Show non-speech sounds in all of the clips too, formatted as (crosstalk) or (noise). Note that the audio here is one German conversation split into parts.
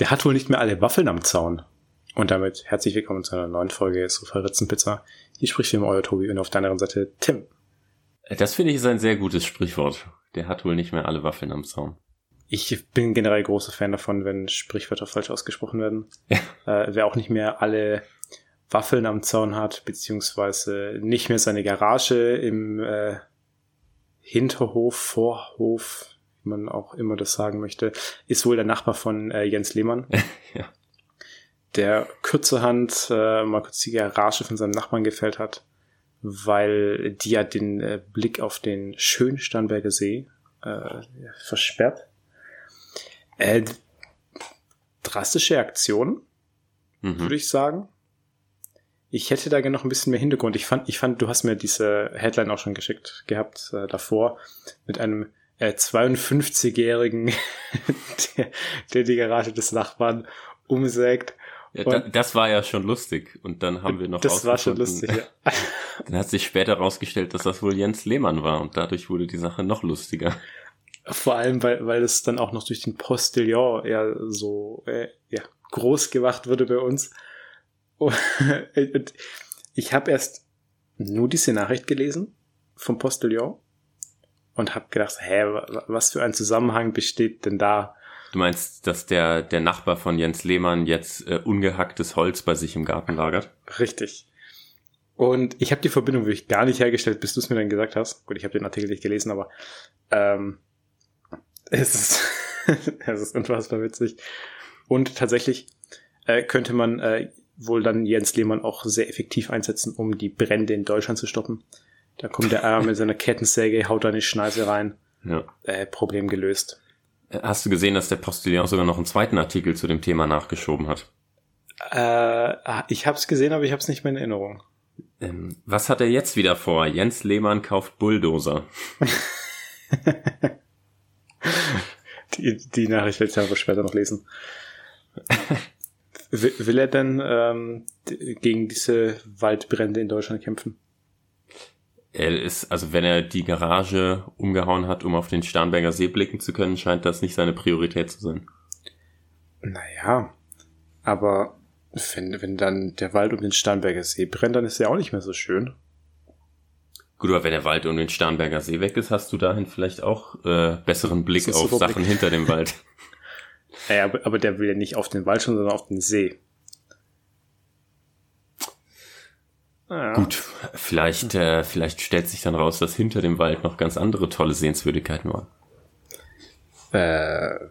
Der hat wohl nicht mehr alle Waffeln am Zaun. Und damit herzlich willkommen zu einer neuen Folge Sofa Ritzenpizza. Hier spricht wie immer euer Tobi und auf der anderen Seite Tim. Das finde ich ist ein sehr gutes Sprichwort. Der hat wohl nicht mehr alle Waffeln am Zaun. Ich bin generell großer Fan davon, wenn Sprichwörter falsch ausgesprochen werden. Ja. Äh, wer auch nicht mehr alle Waffeln am Zaun hat, beziehungsweise nicht mehr seine Garage im äh, Hinterhof, Vorhof, man auch immer das sagen möchte, ist wohl der Nachbar von äh, Jens Lehmann. (laughs) ja. Der kürzerhand äh, mal kurz die Garage von seinem Nachbarn gefällt hat, weil die ja den äh, Blick auf den schönen Starnberger See äh, versperrt. Äh, drastische Aktion, mhm. würde ich sagen. Ich hätte da gerne noch ein bisschen mehr Hintergrund. Ich fand, ich fand, du hast mir diese Headline auch schon geschickt gehabt äh, davor mit einem äh, 52-Jährigen, (laughs) der, der die Garage des Nachbarn umsägt. Ja, da, das war ja schon lustig. Und dann haben wir noch Das war schon lustig, ja. (laughs) dann hat sich später herausgestellt, dass das wohl Jens Lehmann war und dadurch wurde die Sache noch lustiger. Vor allem, weil, weil es dann auch noch durch den Postillon ja so äh, ja, groß gemacht wurde bei uns. Und (laughs) ich habe erst nur diese Nachricht gelesen vom Postillon und habe gedacht, hä, was für ein Zusammenhang besteht denn da? Du meinst, dass der, der Nachbar von Jens Lehmann jetzt äh, ungehacktes Holz bei sich im Garten lagert? Richtig. Und ich habe die Verbindung wirklich gar nicht hergestellt, bis du es mir dann gesagt hast. Gut, ich habe den Artikel nicht gelesen, aber ähm, es ist, (laughs) es ist unfassbar witzig. Und tatsächlich äh, könnte man äh, wohl dann Jens Lehmann auch sehr effektiv einsetzen, um die Brände in Deutschland zu stoppen. Da kommt der Eier mit seiner Kettensäge, haut da eine Schneise rein. Ja. Äh, Problem gelöst. Äh, hast du gesehen, dass der Postillon sogar noch einen zweiten Artikel zu dem Thema nachgeschoben hat? Äh, ah, ich habe es gesehen, aber ich habe es nicht mehr in Erinnerung. Ähm, was hat er jetzt wieder vor? Jens Lehmann kauft Bulldozer. (laughs) die, die Nachricht will ich aber später noch lesen. (laughs) will, will er denn ähm, gegen diese Waldbrände in Deutschland kämpfen? Er ist, also wenn er die Garage umgehauen hat, um auf den Starnberger See blicken zu können, scheint das nicht seine Priorität zu sein. Naja, aber wenn, wenn dann der Wald um den Starnberger See brennt, dann ist er auch nicht mehr so schön. Gut, aber wenn der Wald um den Starnberger See weg ist, hast du dahin vielleicht auch äh, besseren Blick auf Sachen Blick. hinter dem Wald. (laughs) Ja, aber, aber der will ja nicht auf den Wald schauen, sondern auf den See. Ja. Gut, vielleicht, äh, vielleicht stellt sich dann raus, dass hinter dem Wald noch ganz andere tolle Sehenswürdigkeiten waren. Äh,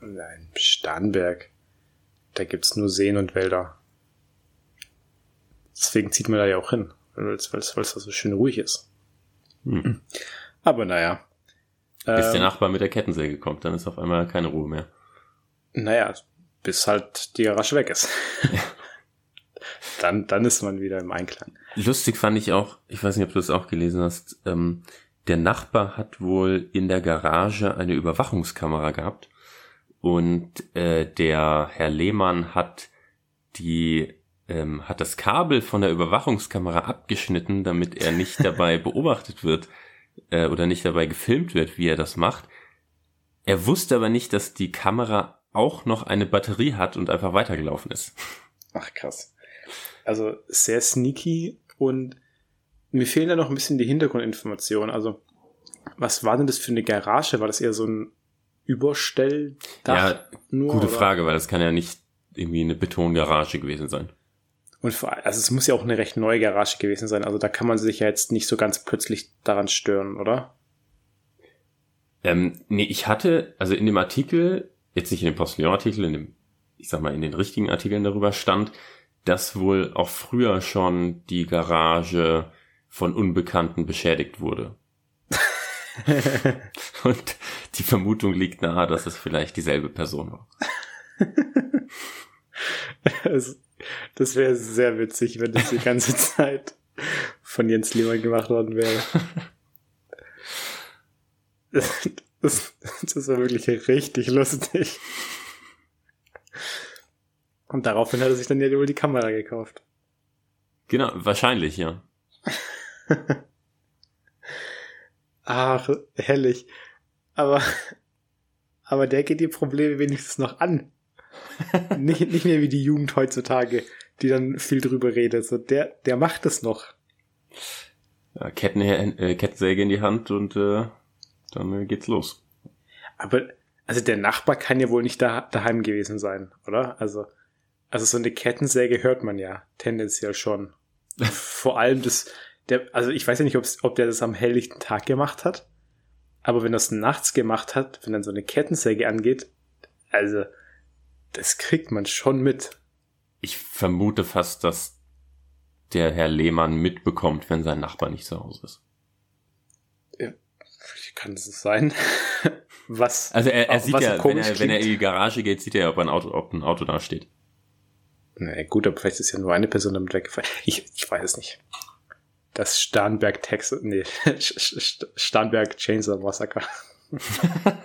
ein Starnberg. Da gibt's nur Seen und Wälder. Deswegen zieht man da ja auch hin, weil es da so schön ruhig ist. Hm. Aber naja. Bis ähm, der Nachbar mit der Kettensäge kommt, dann ist auf einmal keine Ruhe mehr. Naja, bis halt die Garage weg ist. (laughs) Dann, dann ist man wieder im Einklang. Lustig fand ich auch, ich weiß nicht, ob du das auch gelesen hast, ähm, der Nachbar hat wohl in der Garage eine Überwachungskamera gehabt und äh, der Herr Lehmann hat die ähm, hat das Kabel von der Überwachungskamera abgeschnitten, damit er nicht (laughs) dabei beobachtet wird äh, oder nicht dabei gefilmt wird, wie er das macht. Er wusste aber nicht, dass die Kamera auch noch eine Batterie hat und einfach weitergelaufen ist. Ach krass. Also sehr sneaky und mir fehlen da noch ein bisschen die Hintergrundinformationen. Also, was war denn das für eine Garage? War das eher so ein Überstelldach? Ja, nur, gute oder? Frage, weil das kann ja nicht irgendwie eine Betongarage gewesen sein. Und vor, also es muss ja auch eine recht neue Garage gewesen sein. Also da kann man sich ja jetzt nicht so ganz plötzlich daran stören, oder? Ähm, nee, ich hatte, also in dem Artikel, jetzt nicht in dem Postillon-Artikel, in dem, ich sag mal, in den richtigen Artikeln darüber stand, dass wohl auch früher schon die Garage von Unbekannten beschädigt wurde. (laughs) Und die Vermutung liegt nahe, dass es vielleicht dieselbe Person war. das, das wäre sehr witzig, wenn das die ganze (laughs) Zeit von Jens Lehmann gemacht worden wäre. (laughs) Das, das, das war wirklich richtig lustig. Und daraufhin hat er sich dann ja wohl die Kamera gekauft. Genau, wahrscheinlich, ja. (laughs) Ach, herrlich. Aber, aber der geht die Probleme wenigstens noch an. (laughs) nicht, nicht mehr wie die Jugend heutzutage, die dann viel drüber redet. So, der, der macht es noch. Ja, Ketten, äh, Kettensäge in die Hand und äh, dann äh, geht's los. Aber, also der Nachbar kann ja wohl nicht da, daheim gewesen sein, oder? Also, also so eine Kettensäge hört man ja tendenziell schon. Vor allem das, der, also ich weiß ja nicht, ob der das am helllichten Tag gemacht hat, aber wenn das nachts gemacht hat, wenn dann so eine Kettensäge angeht, also das kriegt man schon mit. Ich vermute fast, dass der Herr Lehmann mitbekommt, wenn sein Nachbar nicht zu Hause ist. Ja, kann es sein? (laughs) was? Also er, er sieht ja, wenn er, wenn er in die Garage geht, sieht er, ob ein Auto, ob ein Auto da steht. Naja, gut, aber vielleicht ist ja nur eine Person damit weggefallen. Ich, ich weiß es nicht. Das Starnberg Texas, nee, (laughs) Starnberg Chainsaw Massacre. (laughs)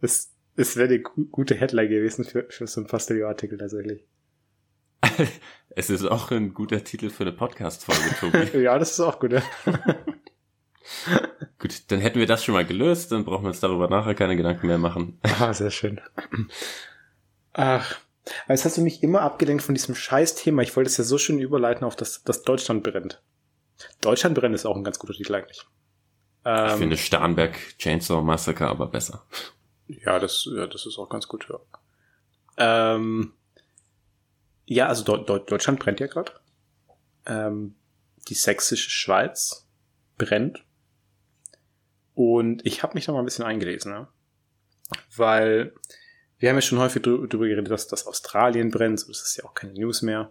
Es, es wäre eine gute Headline gewesen für, für so einen Pastelio-Artikel tatsächlich. (laughs) es ist auch ein guter Titel für eine Podcast-Folge, Tobi. ja, das ist auch gut. Ja. (laughs) gut, dann hätten wir das schon mal gelöst, dann brauchen wir uns darüber nachher keine Gedanken mehr machen. Ah, sehr schön. Ach, aber jetzt hast du mich immer abgelenkt von diesem Scheiß-Thema. Ich wollte es ja so schön überleiten auf das, das Deutschland brennt. Deutschland brennt ist auch ein ganz guter Titel eigentlich. Ähm, ich finde Starnberg Chainsaw Massacre aber besser. Ja, das, ja, das ist auch ganz gut, ja. Ähm, ja, also De De Deutschland brennt ja gerade. Ähm, die sächsische Schweiz brennt. Und ich habe mich da mal ein bisschen eingelesen, ne? weil wir haben ja schon häufig darüber geredet, dass das Australien brennt, so das ist ja auch keine News mehr.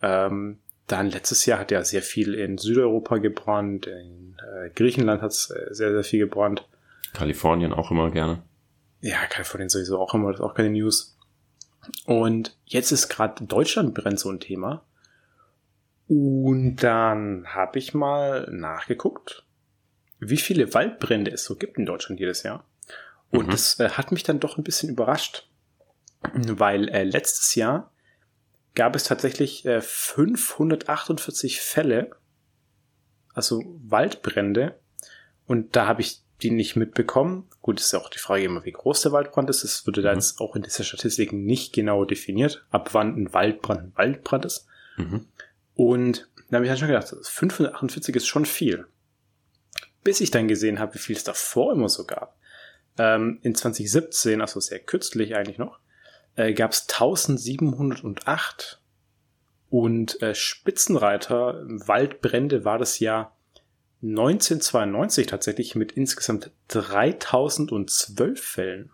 Ähm, dann letztes Jahr hat ja sehr viel in Südeuropa gebrannt, in äh, Griechenland hat es äh, sehr, sehr viel gebrannt. Kalifornien auch immer gerne. Ja, Kalifornien sowieso auch immer, das ist auch keine News. Und jetzt ist gerade Deutschland brennt so ein Thema. Und dann habe ich mal nachgeguckt, wie viele Waldbrände es so gibt in Deutschland jedes Jahr. Und mhm. das äh, hat mich dann doch ein bisschen überrascht, weil äh, letztes Jahr gab es tatsächlich äh, 548 Fälle, also Waldbrände. Und da habe ich die nicht mitbekommen. Gut, ist ja auch die Frage immer, wie groß der Waldbrand ist. Das würde mhm. da jetzt auch in dieser Statistik nicht genau definiert, ab wann ein Waldbrand ein Waldbrand ist. Mhm. Und da habe ich dann schon gedacht, 548 ist schon viel. Bis ich dann gesehen habe, wie viel es davor immer so gab. Ähm, in 2017, also sehr kürzlich eigentlich noch, äh, gab es 1708 und äh, Spitzenreiter Waldbrände war das Jahr 1992 tatsächlich mit insgesamt 3012 Fällen.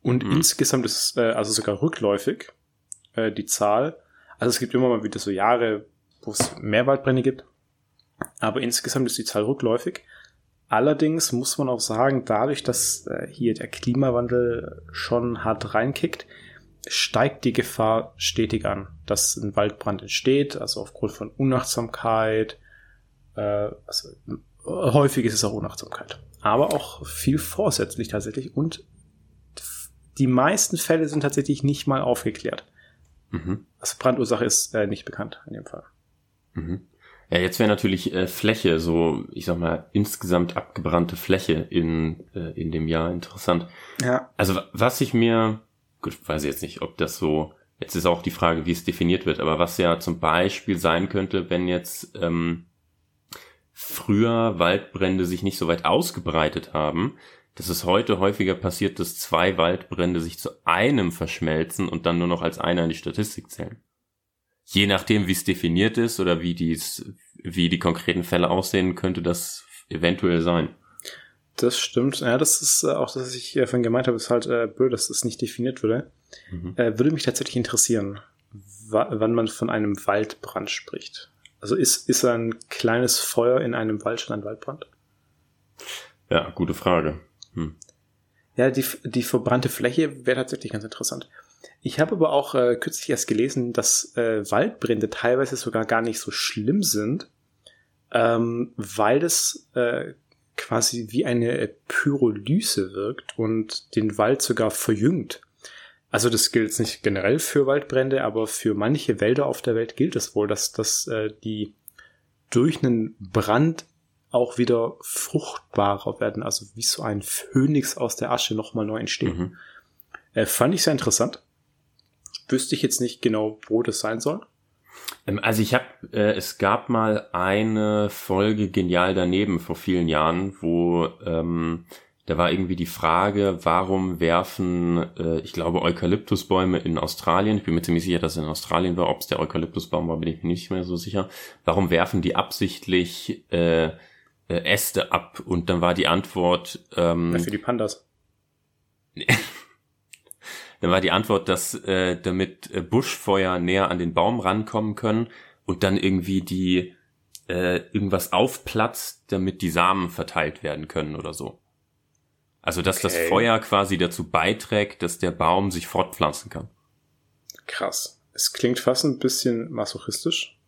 Und mhm. insgesamt ist äh, also sogar rückläufig äh, die Zahl. Also es gibt immer mal wieder so Jahre, wo es mehr Waldbrände gibt. Aber insgesamt ist die Zahl rückläufig. Allerdings muss man auch sagen, dadurch, dass äh, hier der Klimawandel schon hart reinkickt, steigt die Gefahr stetig an, dass ein Waldbrand entsteht, also aufgrund von Unachtsamkeit. Äh, also, häufig ist es auch Unachtsamkeit, aber auch viel vorsätzlich tatsächlich und die meisten Fälle sind tatsächlich nicht mal aufgeklärt. Mhm. Also Brandursache ist äh, nicht bekannt in dem Fall. Mhm. Ja, jetzt wäre natürlich äh, Fläche, so ich sag mal insgesamt abgebrannte Fläche in äh, in dem Jahr interessant. Ja. Also was ich mir, gut, weiß ich jetzt nicht, ob das so, jetzt ist auch die Frage, wie es definiert wird, aber was ja zum Beispiel sein könnte, wenn jetzt ähm, früher Waldbrände sich nicht so weit ausgebreitet haben, dass es heute häufiger passiert, dass zwei Waldbrände sich zu einem verschmelzen und dann nur noch als einer in die Statistik zählen je nachdem, wie es definiert ist oder wie dies, wie die konkreten Fälle aussehen, könnte das eventuell sein. Das stimmt. Ja, das ist äh, auch, dass ich von gemeint habe, ist halt äh, blöd, dass das nicht definiert würde. Mhm. Äh, würde mich tatsächlich interessieren, wann man von einem Waldbrand spricht. Also ist, ist ein kleines Feuer in einem Wald schon ein Waldbrand? Ja, gute Frage. Hm. Ja, die, die verbrannte Fläche wäre tatsächlich ganz interessant. Ich habe aber auch äh, kürzlich erst gelesen, dass äh, Waldbrände teilweise sogar gar nicht so schlimm sind, ähm, weil es äh, quasi wie eine Pyrolyse wirkt und den Wald sogar verjüngt. Also das gilt nicht generell für Waldbrände, aber für manche Wälder auf der Welt gilt es wohl, dass, dass äh, die durch einen Brand auch wieder fruchtbarer werden, also wie so ein Phönix aus der Asche nochmal neu entstehen. Mhm. Äh, fand ich sehr interessant. Wüsste ich jetzt nicht genau, wo das sein soll. Ähm, also ich habe, äh, es gab mal eine Folge genial daneben vor vielen Jahren, wo ähm, da war irgendwie die Frage, warum werfen, äh, ich glaube, Eukalyptusbäume in Australien, ich bin mir ziemlich sicher, dass es in Australien war, ob es der Eukalyptusbaum war, bin ich mir nicht mehr so sicher, warum werfen die absichtlich äh, äh, Äste ab? Und dann war die Antwort... Ähm, ja, für die Pandas. (laughs) dann war die Antwort, dass äh, damit äh, Buschfeuer näher an den Baum rankommen können und dann irgendwie die äh, irgendwas aufplatzt, damit die Samen verteilt werden können oder so. Also, dass okay. das Feuer quasi dazu beiträgt, dass der Baum sich fortpflanzen kann. Krass. Es klingt fast ein bisschen masochistisch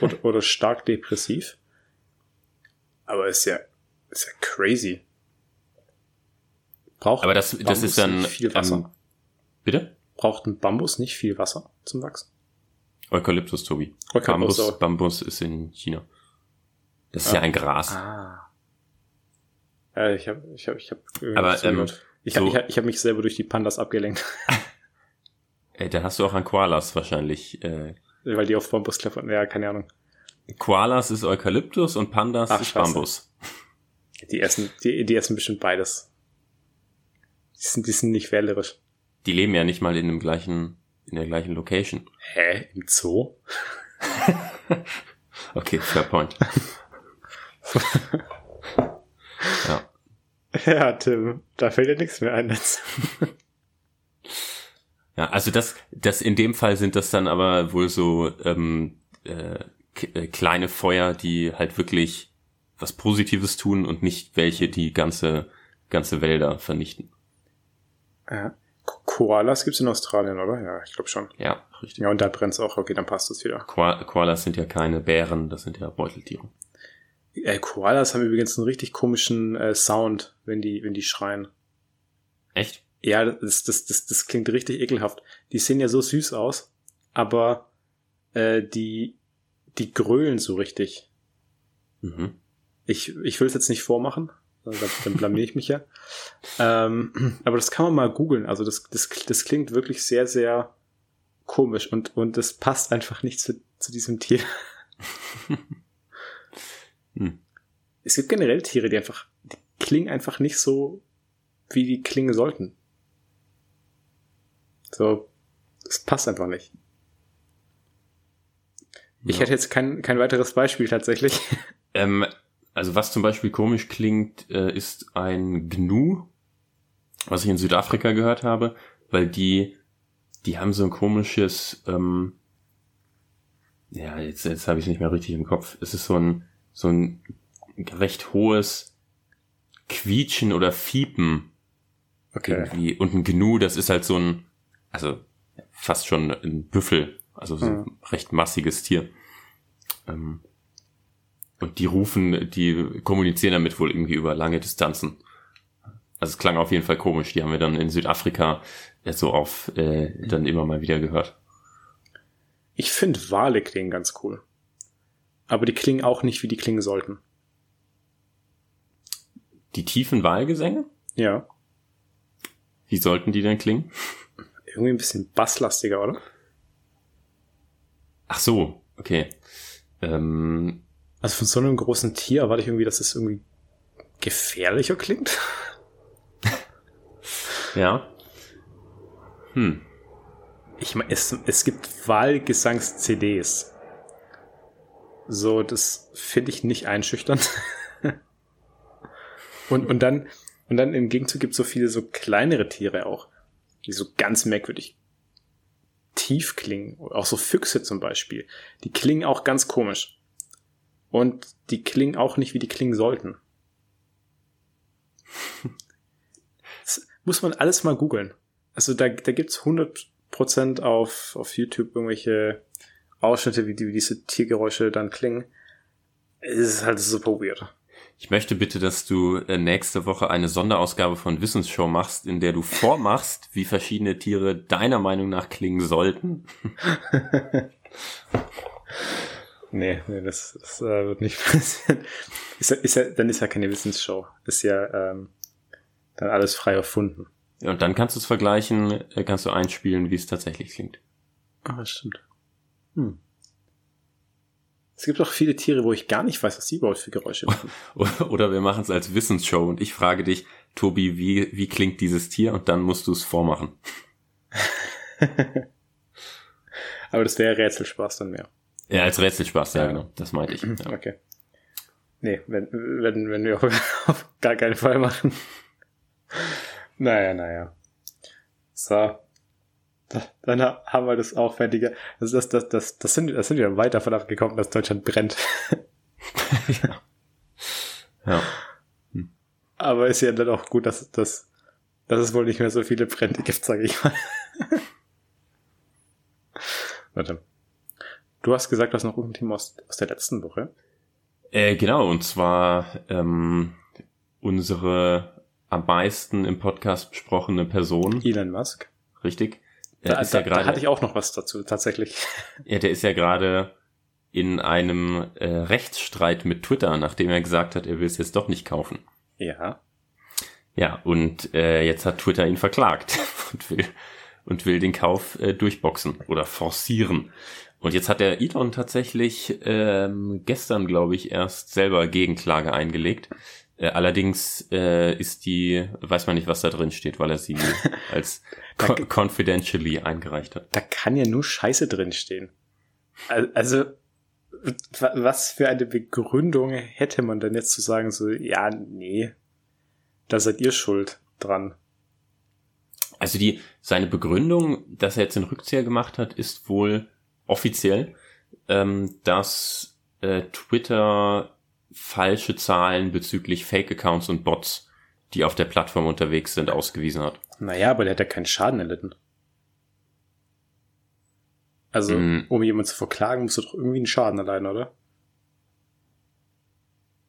oder, (laughs) oder, stark depressiv. Aber ist ja, ist ja crazy. Braucht Aber das, das ist dann viel Wasser. Ähm, bitte? Braucht ein Bambus nicht viel Wasser zum Wachsen? Eukalyptus, Tobi. Eukalyptus, Bambus, Bambus ist in China. Das ist ah. ja ein Gras. Ah. Äh, ich habe ich hab, ich hab Aber ähm, ich, so, ich, hab, ich hab mich selber durch die Pandas abgelenkt. (laughs) Ey, da hast du auch an Koalas wahrscheinlich. Äh, Weil die auf Bambus klettern. Ja, keine Ahnung. Koalas ist Eukalyptus und Pandas Ach, ist Scheiße. Bambus. Die essen, die, die essen bestimmt beides. Die sind, die sind nicht wählerisch. Die leben ja nicht mal in dem gleichen, in der gleichen Location. Hä? Im Zoo? (laughs) okay, fair point. (laughs) Ja. Ja, Tim, da fällt dir nichts mehr ein dazu. (laughs) Ja, also das, das in dem Fall sind das dann aber wohl so ähm, äh, äh, kleine Feuer, die halt wirklich was Positives tun und nicht welche, die ganze ganze Wälder vernichten. Ja. Koalas gibt's in Australien, oder? Ja, ich glaube schon. Ja, richtig. Ja, und da brennt's auch. Okay, dann passt es wieder. Koalas sind ja keine Bären, das sind ja Beuteltiere. Äh, Koalas haben übrigens einen richtig komischen äh, Sound, wenn die, wenn die schreien. Echt? Ja, das, das, das, das klingt richtig ekelhaft. Die sehen ja so süß aus, aber äh, die, die grölen so richtig. Mhm. Ich, ich will es jetzt nicht vormachen, dann, blamier ich mich ja. Ähm, aber das kann man mal googeln. Also das, das, das klingt wirklich sehr, sehr komisch und, und das passt einfach nicht zu, zu diesem Tier. (laughs) Hm. Es gibt generell Tiere, die einfach, die klingen einfach nicht so, wie die klingen sollten. So, es passt einfach nicht. Ich hätte jetzt kein, kein weiteres Beispiel tatsächlich. Ähm, also was zum Beispiel komisch klingt, äh, ist ein Gnu, was ich in Südafrika gehört habe, weil die, die haben so ein komisches, ähm, ja, jetzt, jetzt habe ich es nicht mehr richtig im Kopf. Es ist so ein, so ein recht hohes Quietschen oder Fiepen. Okay. Irgendwie. Und ein Gnu, das ist halt so ein, also fast schon ein Büffel, also so ein mhm. recht massiges Tier. Ähm, und die rufen, die kommunizieren damit wohl irgendwie über lange Distanzen. Also es klang auf jeden Fall komisch. Die haben wir dann in Südafrika so auf äh, dann immer mal wieder gehört. Ich finde Wale klingen ganz cool aber die klingen auch nicht, wie die klingen sollten. Die tiefen Wahlgesänge? Ja. Wie sollten die denn klingen? Irgendwie ein bisschen basslastiger, oder? Ach so, okay. Ähm, also von so einem großen Tier erwarte ich irgendwie, dass es irgendwie gefährlicher klingt. (laughs) ja. Hm. Ich meine, es, es gibt Wahlgesangs-CDs. So, das finde ich nicht einschüchternd. (laughs) und, und dann, und dann im Gegenzug gibt es so viele so kleinere Tiere auch, die so ganz merkwürdig tief klingen. Auch so Füchse zum Beispiel. Die klingen auch ganz komisch. Und die klingen auch nicht, wie die klingen sollten. (laughs) Das muss man alles mal googeln. Also da, da gibt's 100% auf, auf YouTube irgendwelche Ausschnitte, wie, die, wie diese Tiergeräusche dann klingen, es ist halt super weird. Ich möchte bitte, dass du äh, nächste Woche eine Sonderausgabe von Wissensshow machst, in der du vormachst, wie verschiedene Tiere deiner Meinung nach klingen sollten. (laughs) Nee, nee das, das äh, wird nicht (laughs) passieren. Ist ja, ist ja, dann ist ja keine Wissensshow. Ist ja ähm, dann alles frei erfunden. Ja, und dann kannst du es vergleichen, äh, kannst du einspielen, wie es tatsächlich klingt. Ah, das stimmt. Hm. Es gibt auch viele Tiere, wo ich gar nicht weiß, was sie überhaupt für Geräusche machen. (laughs) Oder wir machen es als Wissensshow und ich frage dich, Tobi, wie, wie klingt dieses Tier? Und dann musst du es vormachen. (laughs) Aber das wäre Rätselspaß dann mehr. Ja, als Rätselspaß, ja, ja. genau. Das meinte ich. Ja. Okay. Nee, wenn, wenn, wenn wir auf (laughs) gar keinen Fall machen. Naja, naja. So. Dann haben wir das auch fertig. Das, das, das, das, das, sind, das sind wir weit davon abgekommen, dass Deutschland brennt. ja. (laughs) ja. Hm. Aber ist ja dann auch gut, dass, dass, dass es wohl nicht mehr so viele Brände gibt, sage ich mal. (laughs) Warte. Du hast gesagt, du hast noch irgendein Thema aus, aus der letzten Woche. Äh, genau, und zwar ähm, unsere am meisten im Podcast besprochene Person. Elon Musk. Richtig. Da, ist da, ja grade, da hatte ich auch noch was dazu, tatsächlich. (laughs) Ja, der ist ja gerade in einem äh, Rechtsstreit mit Twitter, nachdem er gesagt hat, er will es jetzt doch nicht kaufen. Ja. Ja, und äh, jetzt hat Twitter ihn verklagt (laughs) und will und will den Kauf äh, durchboxen oder forcieren. Und jetzt hat der Elon tatsächlich ähm, gestern, glaube ich, erst selber Gegenklage eingelegt. Äh, allerdings äh, ist die, weiß man nicht, was da drin steht, weil er sie (laughs) als co confidentially eingereicht hat. Da kann ja nur Scheiße drin stehen. Also, was für eine Begründung hätte man denn jetzt zu sagen, so, ja, nee, da seid ihr schuld dran. Also die, seine Begründung, dass er jetzt den Rückzieher gemacht hat, ist wohl offiziell, ähm, dass äh, Twitter falsche Zahlen bezüglich Fake-Accounts und Bots, die auf der Plattform unterwegs sind, ausgewiesen hat. Naja, aber der hat ja keinen Schaden erlitten. Also, mm. um jemanden zu verklagen, musst du doch irgendwie einen Schaden erleiden, oder?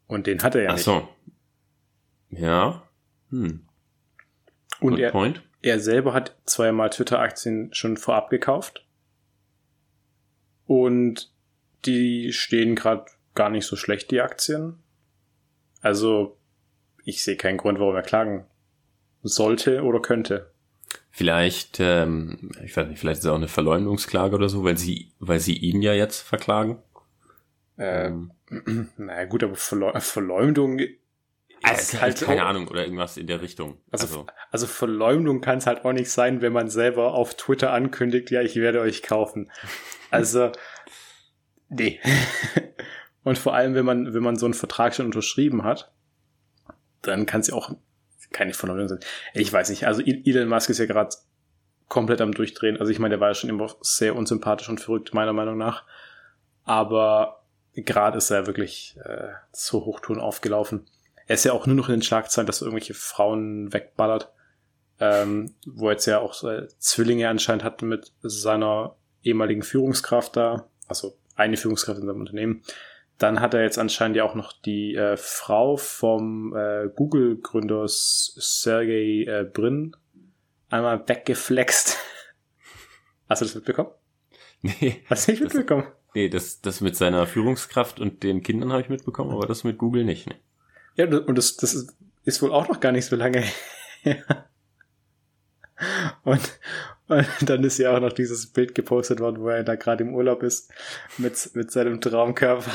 Und den hat er ja Ach nicht. so. Ja. Hm. Und Good er, point er selber hat zweimal Twitter-Aktien schon vorab gekauft. Und die stehen gerade gar nicht so schlecht, die Aktien. Also, ich sehe keinen Grund, warum er klagen sollte oder könnte. Vielleicht, ähm, ich weiß nicht, vielleicht ist es auch eine Verleumdungsklage oder so, weil sie, weil sie ihn ja jetzt verklagen. Ähm, (clears throat) naja, gut, aber Verleumdung also, halt keine Ahnung oder irgendwas in der Richtung. Also, also, also Verleumdung kann es halt auch nicht sein, wenn man selber auf Twitter ankündigt, ja, ich werde euch kaufen. Also, (laughs) nee. (laughs) Und vor allem, wenn man, wenn man so einen Vertrag schon unterschrieben hat, dann kann es ja auch keine Verleumdung sein. Ich weiß nicht. Also Elon Musk ist ja gerade komplett am Durchdrehen. Also ich meine, der war ja schon immer sehr unsympathisch und verrückt, meiner Meinung nach. Aber gerade ist er wirklich äh, so Hochtouren aufgelaufen. Er ist ja auch nur noch in den Schlagzeilen, dass er irgendwelche Frauen wegballert. Ähm, wo er jetzt ja auch äh, Zwillinge anscheinend hat mit seiner ehemaligen Führungskraft da, also eine Führungskraft in seinem Unternehmen. Dann hat er jetzt anscheinend ja auch noch die äh, Frau vom äh, Google-Gründer Sergey äh, Brin einmal weggeflext. (laughs) Hast du das mitbekommen? Nee. Hast du nicht mitbekommen? Das, nee, das, das mit seiner Führungskraft und den Kindern habe ich mitbekommen, aber das mit Google nicht. Nee. Ja, und das, das ist, wohl auch noch gar nicht so lange her. Und, und dann ist ja auch noch dieses Bild gepostet worden, wo er da gerade im Urlaub ist mit, mit seinem Traumkörper.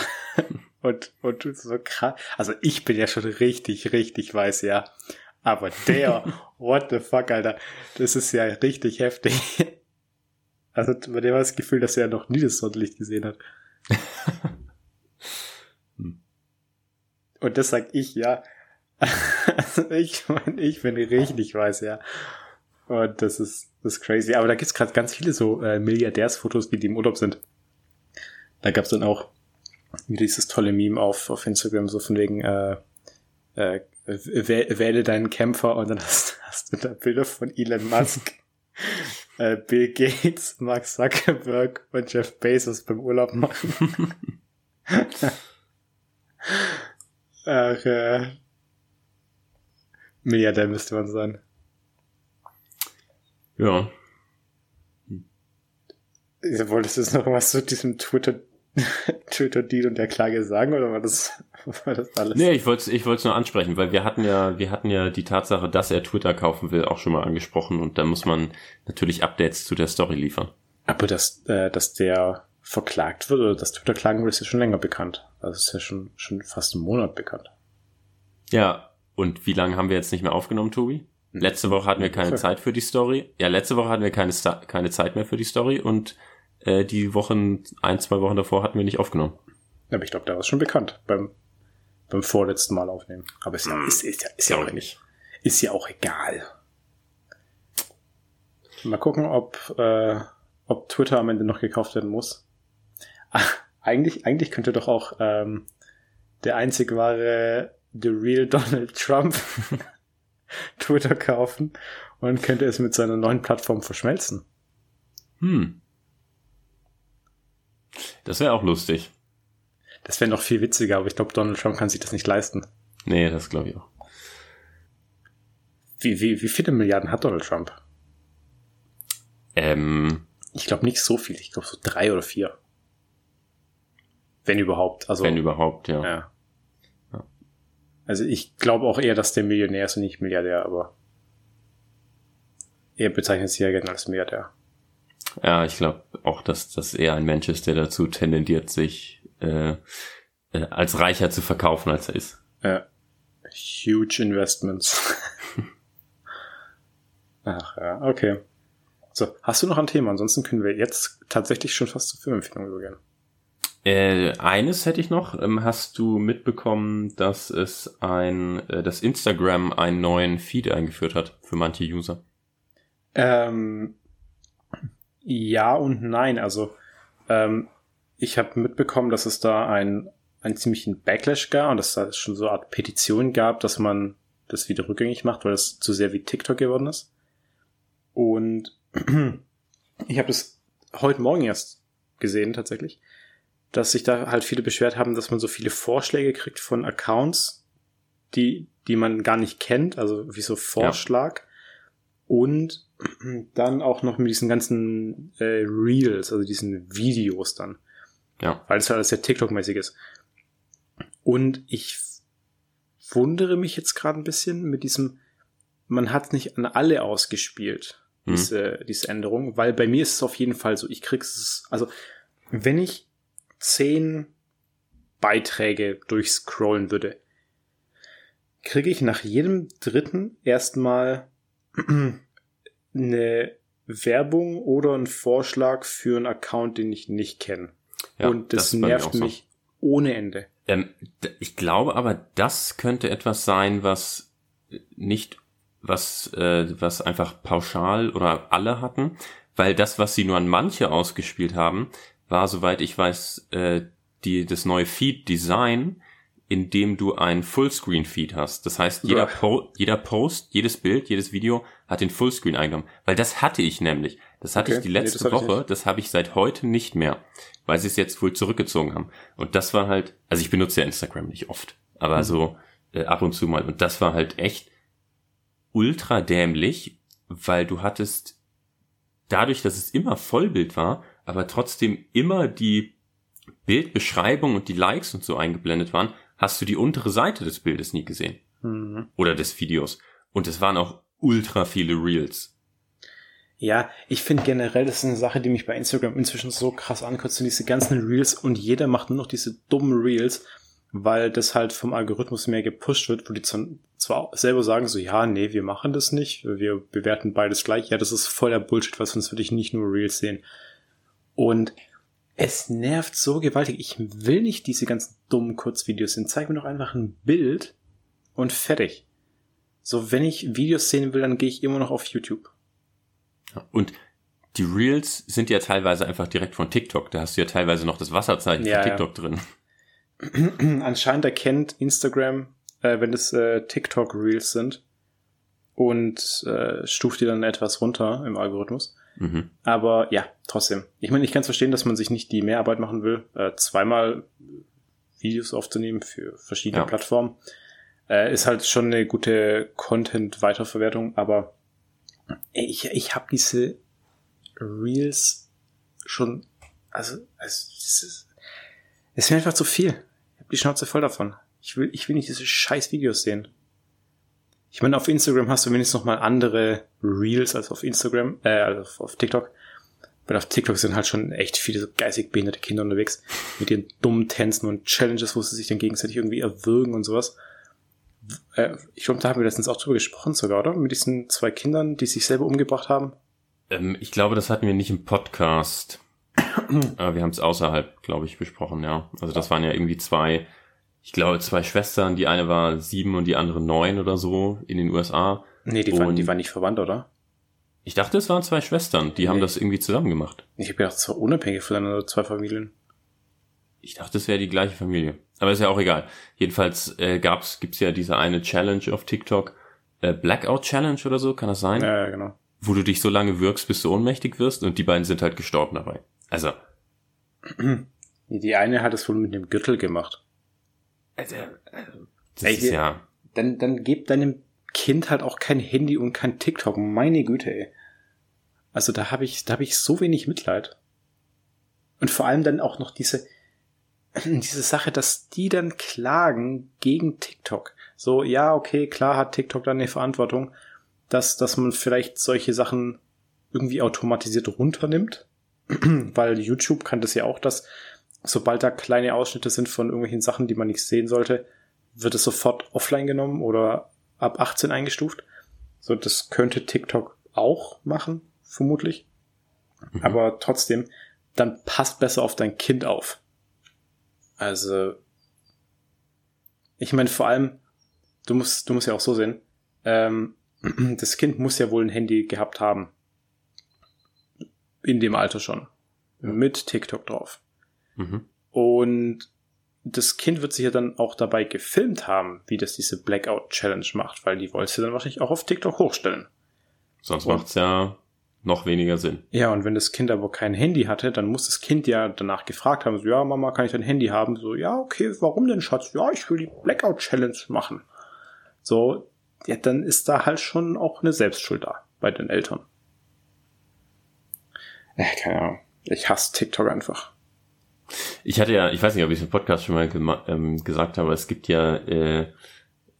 Und, und so krass. Also ich bin ja schon richtig, richtig weiß, ja. Aber der, what the fuck, Alter, das ist ja richtig heftig. Also bei dem war das Gefühl, dass er noch nie das Sonnenlicht gesehen hat. Und das sag ich, ja. (laughs) Also ich meine, ich bin richtig weiß, ja. Und das ist, das ist crazy. Aber da gibt's gerade ganz viele so äh, Milliardärsfotos, die, die im Urlaub sind. Da gab's dann auch wieder dieses tolle Meme auf, auf Instagram, so von wegen, äh, äh, wähle deinen Kämpfer und dann (laughs) hast, hast du da Bilder von Elon Musk, (laughs) äh, Bill Gates, Mark Zuckerberg und Jeff Bezos beim Urlaub machen. Ach, äh, Milliardär müsste man sein. Ja. Wolltest du jetzt noch was zu diesem Twitter (laughs) Twitter-Deal und der Klage sagen oder war das, (laughs) war das alles? Nee, ich wollte ich wollte nur ansprechen, weil wir hatten ja, wir hatten ja die Tatsache, dass er Twitter kaufen will, auch schon mal angesprochen und da muss man natürlich Updates zu der Story liefern. Aber dass, äh, dass der verklagt wird oder dass Twitter klagen will, ist ja schon länger bekannt. Also ist ja schon, schon fast einen Monat bekannt. Ja, und wie lange haben wir jetzt nicht mehr aufgenommen, Tobi? Hm. Letzte Woche hatten wir keine Zeit für die Story. Ja, letzte Woche hatten wir keine, keine Zeit mehr für die Story und äh, die Wochen, ein, zwei Wochen davor hatten wir nicht aufgenommen. Aber ich glaube, da war es schon bekannt beim, beim vorletzten Mal aufnehmen. Aber ist ja, hm. ist, ist, ja, ist ja auch nicht. Ist ja auch egal. Mal gucken, ob, äh, ob Twitter am Ende noch gekauft werden muss. Ach, (laughs) eigentlich, eigentlich könnte doch auch ähm, der einzig wahre The Real Donald Trump (laughs) Twitter kaufen und könnte es mit seiner neuen Plattform verschmelzen. Hm. Das wäre auch lustig. Das wäre noch viel witziger, aber ich glaube, Donald Trump kann sich das nicht leisten. Nee, das glaube ich auch. Wie, wie, wie viele Milliarden hat Donald Trump? Ähm, ich glaube nicht so viel. Ich glaube so drei oder vier. Wenn überhaupt. Also, Wenn überhaupt, ja. ja. Also ich glaube auch eher, dass der Millionär ist und nicht Milliardär, aber er bezeichnet sich ja gerne als Milliardär. Ja, ich glaube auch, dass das eher ein Mensch ist, der dazu tendiert, sich äh, äh, als reicher zu verkaufen, als er ist. Ja. Huge Investments. (laughs) Ach ja, okay. So, hast du noch ein Thema? Ansonsten können wir jetzt tatsächlich schon fast zur Filmempfehlung übergehen. Äh, eines hätte ich noch. Ähm, hast du mitbekommen, dass es ein, äh, dass Instagram einen neuen Feed eingeführt hat für manche User? Ähm, ja und nein. Also ähm, ich habe mitbekommen, dass es da ein, einen ziemlichen Backlash gab und dass da schon so eine Art Petition gab, dass man das wieder rückgängig macht, weil es zu sehr wie TikTok geworden ist. Und (clears throat) ich habe das heute Morgen erst gesehen tatsächlich dass sich da halt viele beschwert haben, dass man so viele Vorschläge kriegt von Accounts, die, die man gar nicht kennt, also wie so Vorschlag. Ja. Und dann auch noch mit diesen ganzen äh, Reels, also diesen Videos dann. Ja. Weil es halt sehr TikTok-mäßig ist. Und ich wundere mich jetzt gerade ein bisschen mit diesem, man hat nicht an alle ausgespielt, mhm. diese, diese Änderung, weil bei mir ist es auf jeden Fall so, ich krieg's, also wenn ich zehn Beiträge durchscrollen würde, kriege ich nach jedem dritten erstmal (clears throat) eine Werbung oder einen Vorschlag für einen Account, den ich nicht kenne. Ja, Und das, das nervt mich so. ohne Ende. Ähm, ich glaube aber, das könnte etwas sein, was nicht, was, äh, was einfach pauschal oder alle hatten, weil das, was sie nur an manche ausgespielt haben, war, soweit ich weiß, äh, die, das neue Feed-Design, in dem du ein Fullscreen-Feed hast. Das heißt, jeder, po jeder Post, jedes Bild, jedes Video hat den Fullscreen eingenommen. Weil das hatte ich nämlich. Das hatte okay. ich die letzte nee, das Woche, das habe ich seit heute nicht mehr, weil sie es jetzt wohl zurückgezogen haben. Und das war halt, also ich benutze ja Instagram nicht oft, aber mhm. so äh, ab und zu mal. Und das war halt echt ultra dämlich, weil du hattest dadurch, dass es immer Vollbild war, aber trotzdem immer die Bildbeschreibung und die Likes und so eingeblendet waren, hast du die untere Seite des Bildes nie gesehen. Mhm. Oder des Videos. Und es waren auch ultra viele Reels. Ja, ich finde generell, das ist eine Sache, die mich bei Instagram inzwischen so krass ankotzt, diese ganzen Reels und jeder macht nur noch diese dummen Reels, weil das halt vom Algorithmus mehr gepusht wird, wo die zwar selber sagen so, ja, nee, wir machen das nicht, wir bewerten beides gleich. Ja, das ist voller Bullshit, weil sonst würde ich nicht nur Reels sehen. Und es nervt so gewaltig. Ich will nicht diese ganzen dummen Kurzvideos sehen. Zeig mir doch einfach ein Bild und fertig. So, wenn ich Videos sehen will, dann gehe ich immer noch auf YouTube. Und die Reels sind ja teilweise einfach direkt von TikTok. Da hast du ja teilweise noch das Wasserzeichen ja, von TikTok ja. drin. (clears throat) Anscheinend erkennt Instagram, äh, wenn es äh, TikTok Reels sind und äh, stuft die dann etwas runter im Algorithmus. Mhm. Aber ja, trotzdem. Ich meine, ich kann es verstehen, dass man sich nicht die Mehrarbeit machen will, äh, zweimal Videos aufzunehmen für verschiedene ja. Plattformen. Äh, ist halt schon eine gute Content-Weiterverwertung, aber ich, ich habe diese Reels schon, also, also Es ist mir einfach zu viel. Ich habe die Schnauze voll davon. Ich will, ich will nicht diese scheiß Videos sehen. Ich meine, auf Instagram hast du wenigstens noch mal andere Reels als auf Instagram, äh, also auf TikTok. Weil auf TikTok sind halt schon echt viele so geistig behinderte Kinder unterwegs mit ihren dummen Tänzen und Challenges, wo sie sich dann gegenseitig irgendwie erwürgen und sowas. Äh, ich glaube, da haben wir letztens auch drüber gesprochen sogar, oder? Mit diesen zwei Kindern, die sich selber umgebracht haben. Ähm, ich glaube, das hatten wir nicht im Podcast. (coughs) Aber wir haben es außerhalb, glaube ich, besprochen, ja. Also das waren ja irgendwie zwei ich glaube, zwei Schwestern. Die eine war sieben und die andere neun oder so in den USA. Nee, die, waren, die waren nicht verwandt, oder? Ich dachte, es waren zwei Schwestern. Die nee. haben das irgendwie zusammen gemacht. Ich habe gedacht, es war unabhängig voneinander, zwei Familien. Ich dachte, es wäre die gleiche Familie. Aber ist ja auch egal. Jedenfalls äh, gab's, gibt's ja diese eine Challenge auf TikTok. Äh, Blackout Challenge oder so, kann das sein? Ja, ja, genau. Wo du dich so lange wirkst, bis du ohnmächtig wirst und die beiden sind halt gestorben dabei. Also. Die eine hat es wohl mit dem Gürtel gemacht. Also, das ey, ist ja. Dann, dann gib deinem Kind halt auch kein Handy und kein TikTok. Meine Güte, ey. Also da habe ich, da habe ich so wenig Mitleid. Und vor allem dann auch noch diese, (clears throat) diese Sache, dass die dann klagen gegen TikTok. So, ja, okay, klar hat TikTok dann eine Verantwortung, dass, dass man vielleicht solche Sachen irgendwie automatisiert runternimmt. (clears throat) Weil YouTube kann das ja auch, dass sobald da kleine Ausschnitte sind von irgendwelchen Sachen, die man nicht sehen sollte, wird es sofort offline genommen oder ab 18 eingestuft. So, das könnte TikTok auch machen, vermutlich. Mhm. Aber trotzdem, dann passt besser auf dein Kind auf. Also, ich meine, vor allem, du musst, du musst ja auch so sehen, ähm, (clears throat) das Kind muss ja wohl ein Handy gehabt haben. In dem Alter schon. Mit TikTok drauf. Mhm. Und das Kind wird sich ja dann auch dabei gefilmt haben, wie das diese Blackout Challenge macht, weil die wollte sie dann wahrscheinlich auch auf TikTok hochstellen. Sonst macht es ja noch weniger Sinn. Ja, und wenn das Kind aber kein Handy hatte, dann muss das Kind ja danach gefragt haben, so, ja, Mama, kann ich dein Handy haben? So, ja, okay, warum denn, Schatz? Ja, ich will die Blackout Challenge machen. So, ja, dann ist da halt schon auch eine Selbstschuld da bei den Eltern. Äh, keine Ahnung. Ich hasse TikTok einfach. Ich hatte ja, ich weiß nicht, ob ich es im Podcast schon mal ähm, gesagt habe, es gibt ja äh,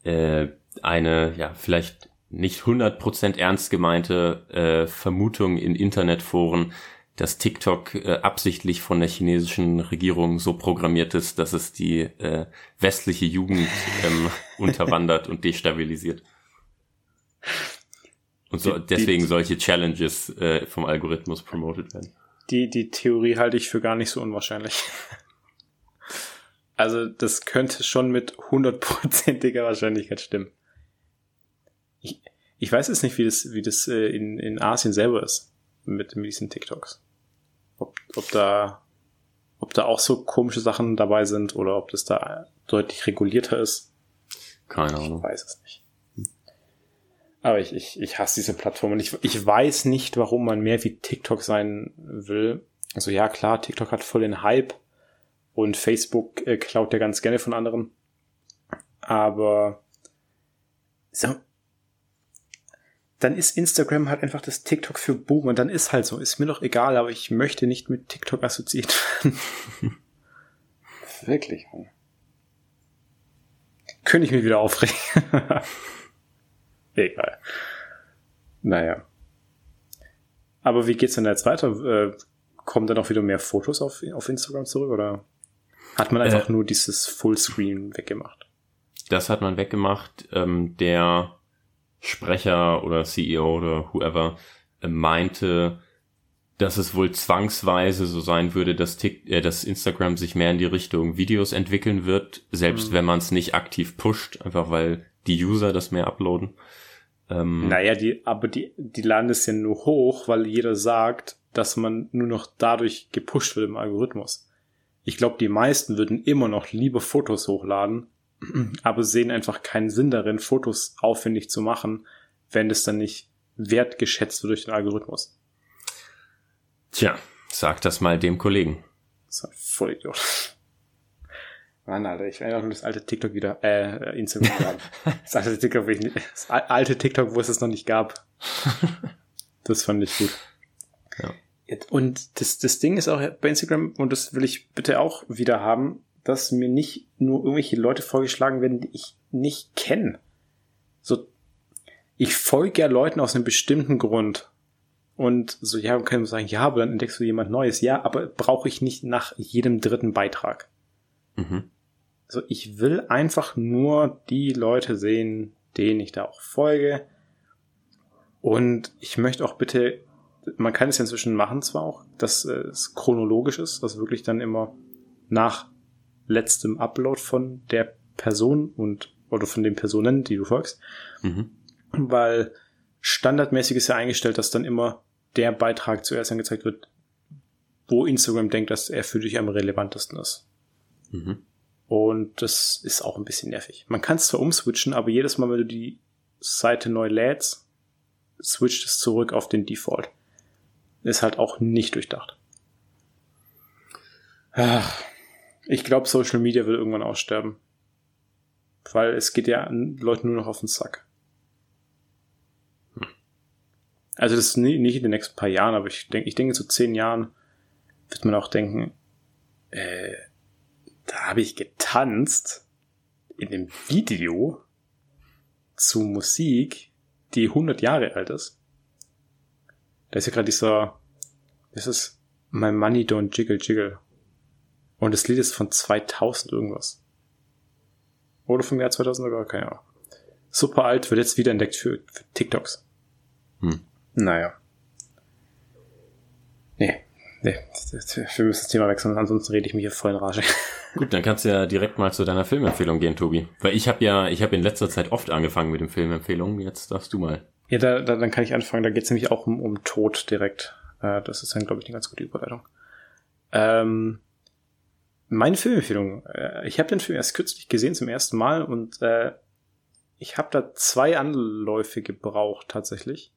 äh, eine, ja, vielleicht nicht 100% ernst gemeinte äh, Vermutung in Internetforen, dass TikTok äh, absichtlich von der chinesischen Regierung so programmiert ist, dass es die äh, westliche Jugend ähm, (laughs) unterwandert und destabilisiert. Und so, deswegen solche Challenges äh, vom Algorithmus promoted werden die, die Theorie halte ich für gar nicht so unwahrscheinlich. Also das könnte schon mit hundertprozentiger Wahrscheinlichkeit stimmen. Ich, ich weiß jetzt nicht, wie das, wie das äh, in, in Asien selber ist mit, mit diesen TikToks. Ob, ob da ob da auch so komische Sachen dabei sind oder ob das da deutlich regulierter ist. Keine Ahnung. Ich weiß es nicht. Aber ich, ich, ich hasse diese Plattform und ich, ich weiß nicht, warum man mehr wie TikTok sein will. Also ja, klar, TikTok hat voll den Hype und Facebook äh, klaut ja ganz gerne von anderen. Aber so, dann ist Instagram halt einfach das TikTok für Boom und dann ist halt so, ist mir doch egal, aber ich möchte nicht mit TikTok assoziiert werden. Wirklich. Könnte ich mich wieder aufregen. (laughs) Egal. Naja. Aber wie geht's denn jetzt weiter? Äh, kommen da noch wieder mehr Fotos auf, auf Instagram zurück oder hat man einfach äh, nur dieses Fullscreen weggemacht? Das hat man weggemacht. Ähm, der Sprecher oder CEO oder whoever äh, meinte, dass es wohl zwangsweise so sein würde, dass, Tick, äh, dass Instagram sich mehr in die Richtung Videos entwickeln wird, selbst mhm. wenn man es nicht aktiv pusht, einfach weil die User das mehr uploaden. Ähm, naja, die, aber die, die laden es ja nur hoch, weil jeder sagt, dass man nur noch dadurch gepusht wird im Algorithmus. Ich glaube, die meisten würden immer noch lieber Fotos hochladen, (clears throat) aber sehen einfach keinen Sinn darin, Fotos aufwendig zu machen, wenn das dann nicht wertgeschätzt wird durch den Algorithmus. Tja, sag das mal dem Kollegen. Das ist ein Vollidiot. Mann, Alter, ich will einfach nur das alte TikTok wieder, äh, Instagram (laughs) haben. Das alte TikTok, wo ich nicht, das alte TikTok, wo es es noch nicht gab. (laughs) Das fand ich gut. Ja. Und das, das Ding ist auch bei Instagram, und das will ich bitte auch wieder haben, dass mir nicht nur irgendwelche Leute vorgeschlagen werden, die ich nicht kenne. So, ich folge ja Leuten aus einem bestimmten Grund. Und so, ja, man kann sagen, ja, aber dann entdeckst du jemand Neues. Ja, aber brauche ich nicht nach jedem dritten Beitrag. Mhm. Also ich will einfach nur die Leute sehen, denen ich da auch folge. Und ich möchte auch bitte, man kann es ja inzwischen machen zwar auch, dass es chronologisch ist, also wirklich dann immer nach letztem Upload von der Person und oder von den Personen, die du folgst. Mhm. Weil standardmäßig ist ja eingestellt, dass dann immer der Beitrag zuerst angezeigt wird, wo Instagram denkt, dass er für dich am relevantesten ist. Mhm. Und das ist auch ein bisschen nervig. Man kann es zwar umswitchen, aber jedes Mal, wenn du die Seite neu lädst, switcht es zurück auf den Default. Ist halt auch nicht durchdacht. Ach, ich glaube, Social Media wird irgendwann aussterben. Weil es geht ja Leuten nur noch auf den Sack. Also das ist nicht in den nächsten paar Jahren, aber ich denke, ich denke, so zehn Jahren wird man auch denken, äh, da habe ich getanzt in dem Video zu Musik, die 100 Jahre alt ist. Da ist ja gerade dieser, das ist My Money Don't Jiggle Jiggle. Und das Lied ist von 2000 irgendwas. Oder vom Jahr 2000 sogar, keine Ahnung. Super alt, wird jetzt wieder entdeckt für, für TikToks. Hm. Naja. Nee, nee, wir müssen das Thema wechseln, ansonsten rede ich mich hier voll in Rage. (laughs) Gut, dann kannst du ja direkt mal zu deiner Filmempfehlung gehen, Tobi. Weil ich habe ja, ich habe in letzter Zeit oft angefangen mit den Filmempfehlungen. Jetzt darfst du mal. Ja, da, da, dann kann ich anfangen. Da geht es nämlich auch um, um Tod direkt. Äh, das ist dann, glaube ich, eine ganz gute Überleitung. Ähm, meine Filmempfehlung. Äh, ich habe den Film erst kürzlich gesehen zum ersten Mal und äh, ich habe da zwei Anläufe gebraucht tatsächlich.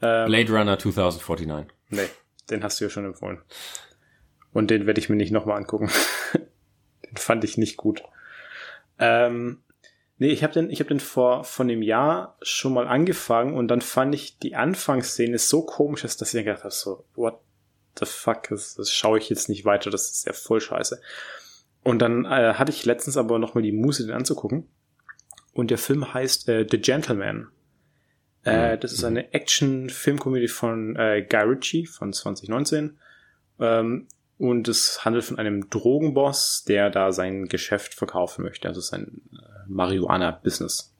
Ähm, Blade Runner 2049. Nee, den hast du ja schon empfohlen. Und den werde ich mir nicht nochmal angucken. (laughs) Den fand ich nicht gut. Ähm, nee, ich habe den, ich habe den vor von dem Jahr schon mal angefangen und dann fand ich die Anfangsszene so komisch, dass ich gedacht habe, so, what the fuck, das, das schaue ich jetzt nicht weiter, das ist ja voll scheiße. Und dann äh, hatte ich letztens aber noch mal die Muße, den anzugucken. Und der Film heißt äh, The Gentleman. Äh, das ist eine Action-Filmkomödie von äh, Guy Ritchie von 2019. Ähm, und es handelt von einem Drogenboss, der da sein Geschäft verkaufen möchte, also sein äh, Marihuana-Business.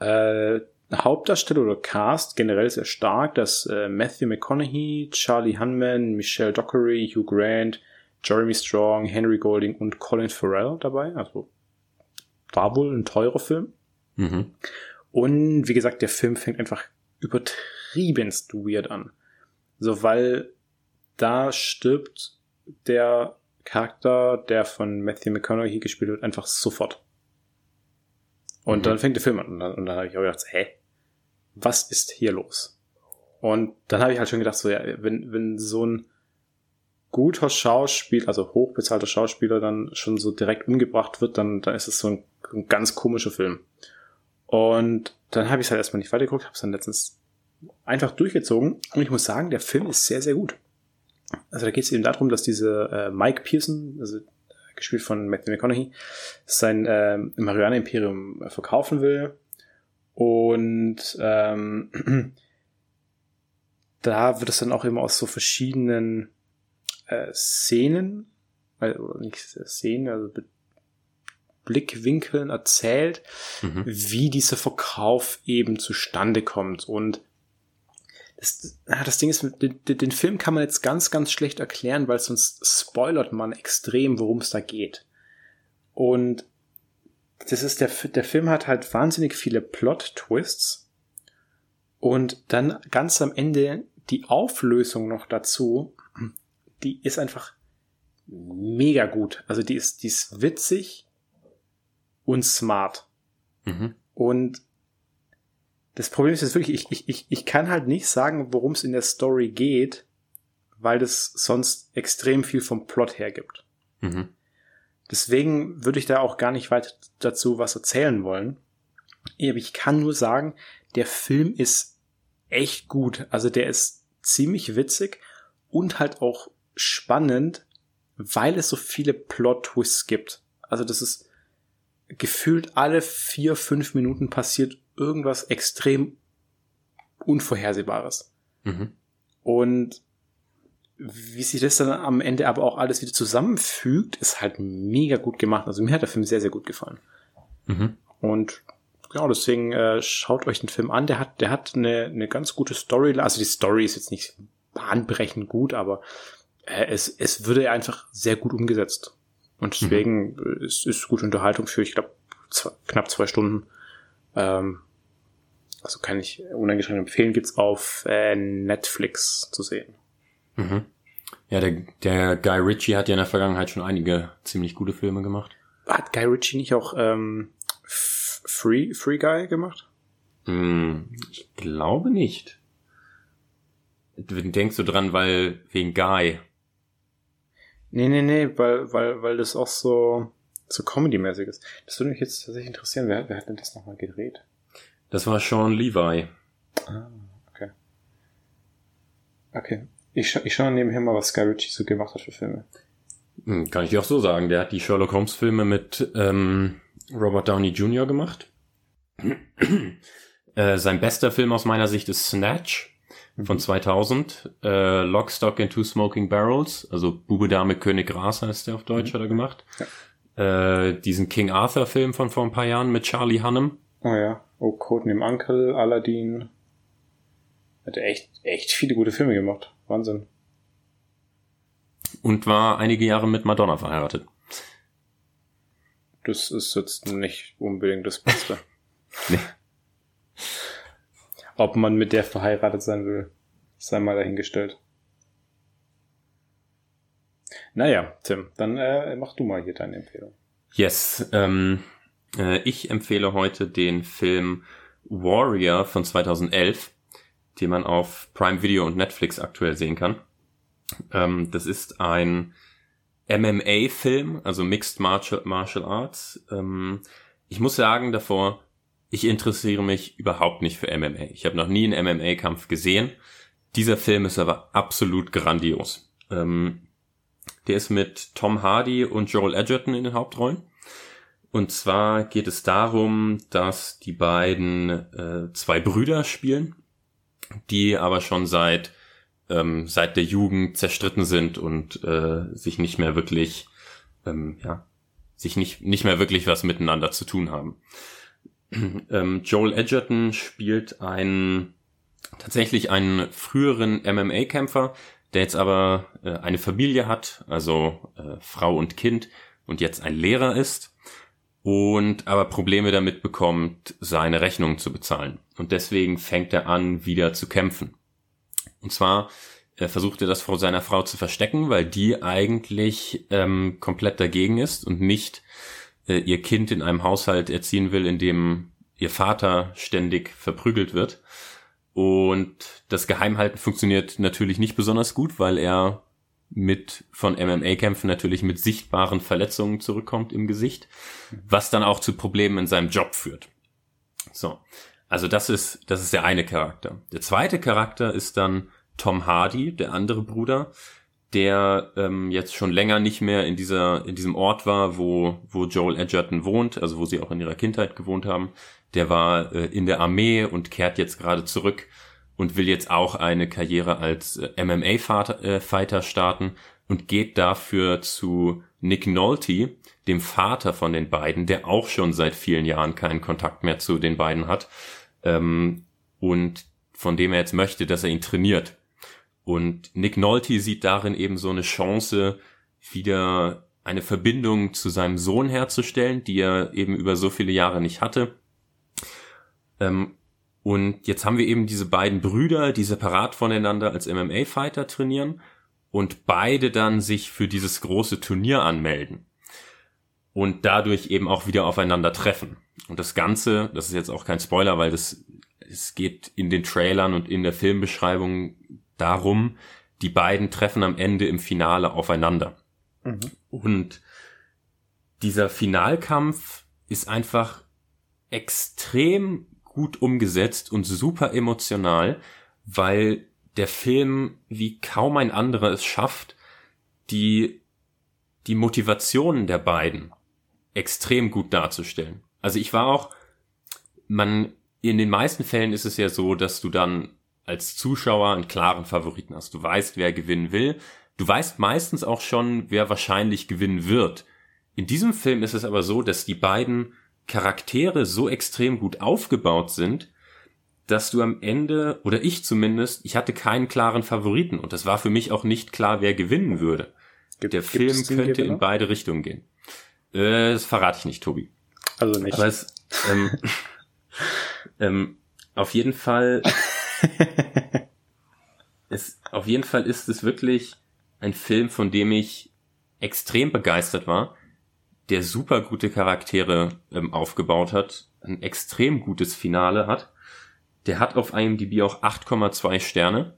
Äh, Hauptdarsteller oder Cast generell sehr stark, dass äh, Matthew McConaughey, Charlie Hunman, Michelle Dockery, Hugh Grant, Jeremy Strong, Henry Golding und Colin Farrell dabei. Also war wohl ein teurer Film. Mhm. Und wie gesagt, der Film fängt einfach übertriebenst weird an. So, weil da stirbt der Charakter, der von Matthew McConaughey gespielt wird, einfach sofort. Und mhm. dann fängt der Film an und dann, und dann habe ich auch gedacht, hä, was ist hier los? Und dann habe ich halt schon gedacht, so ja, wenn, wenn so ein guter Schauspieler, also hochbezahlter Schauspieler dann schon so direkt umgebracht wird, dann, dann ist es so ein, ein ganz komischer Film. Und dann habe ich es halt erstmal nicht weitergeguckt, habe es dann letztens einfach durchgezogen und ich muss sagen, der Film ist sehr, sehr gut. Also da geht es eben darum, dass diese äh, Mike Pearson, also äh, gespielt von Matthew McConaughey, sein äh, Marihuana-Imperium äh, verkaufen will. Und ähm, (clears throat) da wird es dann auch immer aus so verschiedenen äh, Szenen, also nicht Szenen, also Blickwinkeln erzählt, mhm. wie dieser Verkauf eben zustande kommt. Und das, das Ding ist, den, den Film kann man jetzt ganz, ganz schlecht erklären, weil sonst spoilert man extrem, worum es da geht. Und das ist der, der Film hat halt wahnsinnig viele Plot-Twists. Und dann ganz am Ende die Auflösung noch dazu, die ist einfach mega gut. Also die ist, die ist witzig und smart. Mhm. Und das Problem ist jetzt wirklich, ich, ich, ich, ich kann halt nicht sagen, worum es in der Story geht, weil das sonst extrem viel vom Plot hergibt. Mhm. Deswegen würde ich da auch gar nicht weiter dazu was erzählen wollen. Aber ich kann nur sagen, der Film ist echt gut. Also der ist ziemlich witzig und halt auch spannend, weil es so viele Plot-Twists gibt. Also das ist gefühlt alle vier, fünf Minuten passiert irgendwas extrem Unvorhersehbares. Mhm. Und wie sich das dann am Ende aber auch alles wieder zusammenfügt, ist halt mega gut gemacht. Also mir hat der Film sehr, sehr gut gefallen. Mhm. Und genau, deswegen äh, schaut euch den Film an. Der hat, der hat eine, eine ganz gute Story. Also die Story ist jetzt nicht bahnbrechend gut, aber äh, es, es würde einfach sehr gut umgesetzt. Und mhm. deswegen mhm. ist, ist gute Unterhaltung für, ich glaube, knapp zwei Stunden. Ähm, also kann ich uneingeschränkt empfehlen, gibt's auf äh, Netflix zu sehen. Mhm. Ja, der, der Guy Ritchie hat ja in der Vergangenheit schon einige ziemlich gute Filme gemacht. Hat Guy Ritchie nicht auch ähm, Free, Free Guy gemacht? Hm, ich glaube nicht. Denkst du dran, weil wegen Guy. Nee, nee, nee, weil, weil, weil das auch so, so Comedy-mäßig ist. Das würde mich jetzt tatsächlich interessieren. Wer, wer hat denn das nochmal gedreht? Das war Sean Levi. Ah, okay. Okay. Ich, scha ich schaue nebenher mal, was Sky Ritchie so gemacht hat für Filme. Hm, kann ich dir auch so sagen. Der hat die Sherlock Holmes Filme mit ähm, Robert Downey Jr. gemacht. (clears throat) äh, sein bester Film aus meiner Sicht ist Snatch von 2000. Mhm. Äh, Lock, Stock and Two Smoking Barrels. Also Bube, Dame, König, Gras heißt der auf Deutsch, mhm. hat er gemacht. Ja. Äh, diesen King Arthur Film von vor ein paar Jahren mit Charlie Hunnam. Oh ja. Oh, Codename Uncle, Aladdin. Hat echt, echt viele gute Filme gemacht. Wahnsinn. Und war einige Jahre mit Madonna verheiratet. Das ist jetzt nicht unbedingt das Beste. (laughs) nee. Ob man mit der verheiratet sein will, sei mal dahingestellt. Naja, Tim, dann äh, mach du mal hier deine Empfehlung. Yes, ähm, äh, ich empfehle heute den Film Warrior von 2011 den man auf Prime Video und Netflix aktuell sehen kann. Ähm, das ist ein MMA-Film, also Mixed Martial, Martial Arts. Ähm, ich muss sagen davor, ich interessiere mich überhaupt nicht für MMA. Ich habe noch nie einen MMA-Kampf gesehen. Dieser Film ist aber absolut grandios. Ähm, der ist mit Tom Hardy und Joel Edgerton in den Hauptrollen. Und zwar geht es darum, dass die beiden äh, zwei Brüder spielen die aber schon seit ähm, seit der Jugend zerstritten sind und äh, sich nicht mehr wirklich ähm, ja sich nicht nicht mehr wirklich was miteinander zu tun haben. (clears throat) ähm, Joel Edgerton spielt einen tatsächlich einen früheren MMA-Kämpfer, der jetzt aber äh, eine Familie hat, also äh, Frau und Kind und jetzt ein Lehrer ist und aber Probleme damit bekommt, seine Rechnungen zu bezahlen. Und deswegen fängt er an, wieder zu kämpfen. Und zwar er versucht er das vor seiner Frau zu verstecken, weil die eigentlich ähm, komplett dagegen ist und nicht äh, ihr Kind in einem Haushalt erziehen will, in dem ihr Vater ständig verprügelt wird. Und das Geheimhalten funktioniert natürlich nicht besonders gut, weil er mit von MMA-Kämpfen natürlich mit sichtbaren Verletzungen zurückkommt im Gesicht, was dann auch zu Problemen in seinem Job führt. So, also das ist das ist der eine Charakter. Der zweite Charakter ist dann Tom Hardy, der andere Bruder, der ähm, jetzt schon länger nicht mehr in dieser in diesem Ort war, wo wo Joel Edgerton wohnt, also wo sie auch in ihrer Kindheit gewohnt haben. Der war äh, in der Armee und kehrt jetzt gerade zurück und will jetzt auch eine Karriere als äh, MMA-Fighter äh, starten und geht dafür zu Nick Nolte, dem Vater von den beiden, der auch schon seit vielen Jahren keinen Kontakt mehr zu den beiden hat ähm, und von dem er jetzt möchte, dass er ihn trainiert. Und Nick Nolte sieht darin eben so eine Chance, wieder eine Verbindung zu seinem Sohn herzustellen, die er eben über so viele Jahre nicht hatte. Ähm, und jetzt haben wir eben diese beiden Brüder, die separat voneinander als MMA-Fighter trainieren und beide dann sich für dieses große Turnier anmelden und dadurch eben auch wieder aufeinander treffen. Und das Ganze, das ist jetzt auch kein Spoiler, weil das, es geht in den Trailern und in der Filmbeschreibung darum, die beiden treffen am Ende im Finale aufeinander. Mhm. Und dieser Finalkampf ist einfach extrem gut umgesetzt und super emotional, weil der Film wie kaum ein anderer es schafft, die, die Motivationen der beiden extrem gut darzustellen. Also ich war auch, man, in den meisten Fällen ist es ja so, dass du dann als Zuschauer einen klaren Favoriten hast. Du weißt, wer gewinnen will. Du weißt meistens auch schon, wer wahrscheinlich gewinnen wird. In diesem Film ist es aber so, dass die beiden Charaktere so extrem gut aufgebaut sind, dass du am Ende, oder ich zumindest, ich hatte keinen klaren Favoriten und das war für mich auch nicht klar, wer gewinnen würde. Gibt, Der Film könnte in beide Richtungen gehen. Äh, das verrate ich nicht, Tobi. Also nicht. Aber es, ähm, (laughs) ähm, auf jeden Fall, (laughs) (laughs) es, auf jeden Fall ist es wirklich ein Film, von dem ich extrem begeistert war, der super gute Charaktere ähm, aufgebaut hat, ein extrem gutes Finale hat der hat auf IMDb auch 8,2 Sterne.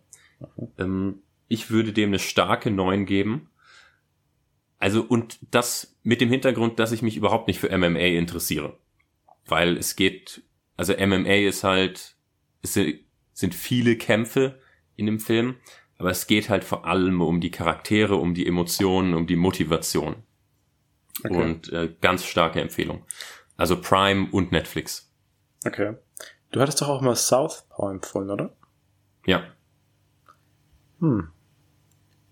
Ähm, ich würde dem eine starke 9 geben. Also, und das mit dem Hintergrund, dass ich mich überhaupt nicht für MMA interessiere. Weil es geht, also MMA ist halt, es sind viele Kämpfe in dem Film, aber es geht halt vor allem um die Charaktere, um die Emotionen, um die Motivation. Okay. Und äh, ganz starke Empfehlung. Also Prime und Netflix. Okay. Du hattest doch auch mal Southpaw empfohlen, oder? Ja. Hm.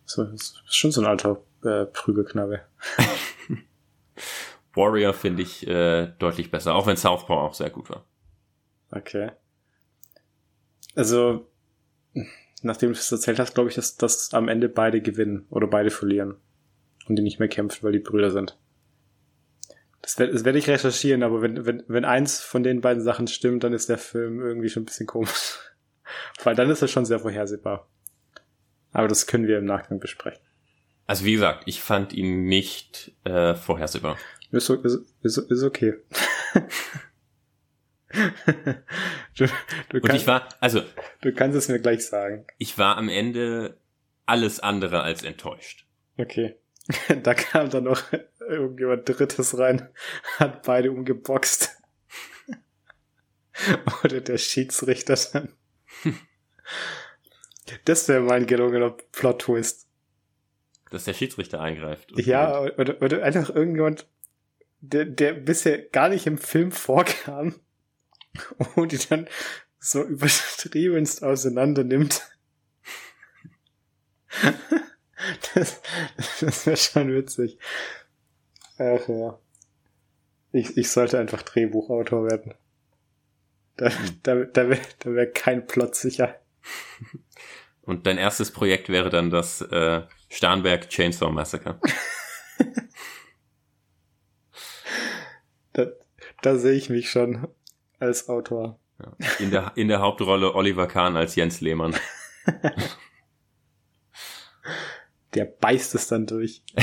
So, ist schon so ein alter äh, Prügelknabe. (laughs) Warrior finde ich äh, deutlich besser, auch wenn Southpaw auch sehr gut war. Okay. Also, nachdem du es erzählt hast, glaube ich, dass, dass am Ende beide gewinnen oder beide verlieren. Und die nicht mehr kämpfen, weil die Brüder sind. Das werde werd ich recherchieren, aber wenn, wenn, wenn eins von den beiden Sachen stimmt, dann ist der Film irgendwie schon ein bisschen komisch. (laughs) Weil dann ist er schon sehr vorhersehbar. Aber das können wir im Nachgang besprechen. Also wie gesagt, ich fand ihn nicht äh, vorhersehbar. Ist, ist, ist, ist okay. (laughs) du, du Und ich war, also. Du kannst es mir gleich sagen. Ich war am Ende alles andere als enttäuscht. Okay. (laughs) da kam dann noch irgendjemand Drittes rein, hat beide umgeboxt. (laughs) Oder der Schiedsrichter dann. Das wäre mein gelungener Plot-Twist. Dass der Schiedsrichter eingreift. Ja, oder, oder einfach irgendjemand, der, der bisher gar nicht im Film vorkam (laughs) und die dann so übertriebenst auseinander nimmt. (laughs) Das, das wäre schon witzig. Ach ja. Ich, ich sollte einfach Drehbuchautor werden. Da, da, da wäre da wär kein Plot sicher. Und dein erstes Projekt wäre dann das äh, Starnberg Chainsaw Massacre. (laughs) da, da sehe ich mich schon als Autor. Ja. In, der, in der Hauptrolle Oliver Kahn als Jens Lehmann. (laughs) Der beißt es dann durch. (laughs)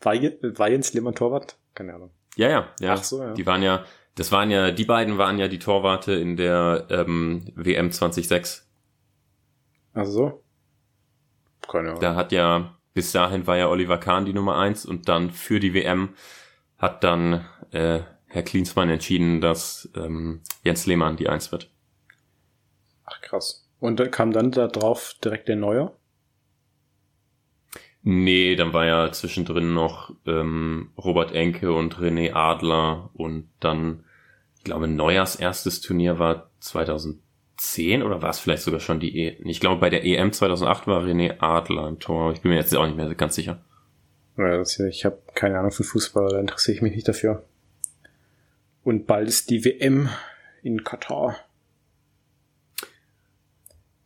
war, war Jens Lehmann Torwart? Keine Ahnung. Ja, ja, ja. Ach so, ja. Die waren ja, das waren ja, die beiden waren ja die Torwarte in der ähm, WM 2006. Ach so? Keine Ahnung. Da hat ja, bis dahin war ja Oliver Kahn die Nummer eins und dann für die WM hat dann äh, Herr Klinsmann entschieden, dass ähm, Jens Lehmann die Eins wird. Ach krass. Und kam dann da drauf direkt der Neue? Nee, dann war ja zwischendrin noch ähm, Robert Enke und René Adler und dann, ich glaube, Neujahrs erstes Turnier war 2010 oder war es vielleicht sogar schon die E? Ich glaube, bei der EM 2008 war René Adler im Tor. Ich bin mir jetzt auch nicht mehr ganz sicher. Ja, ich habe keine Ahnung von Fußball, da interessiere ich mich nicht dafür. Und bald ist die WM in Katar.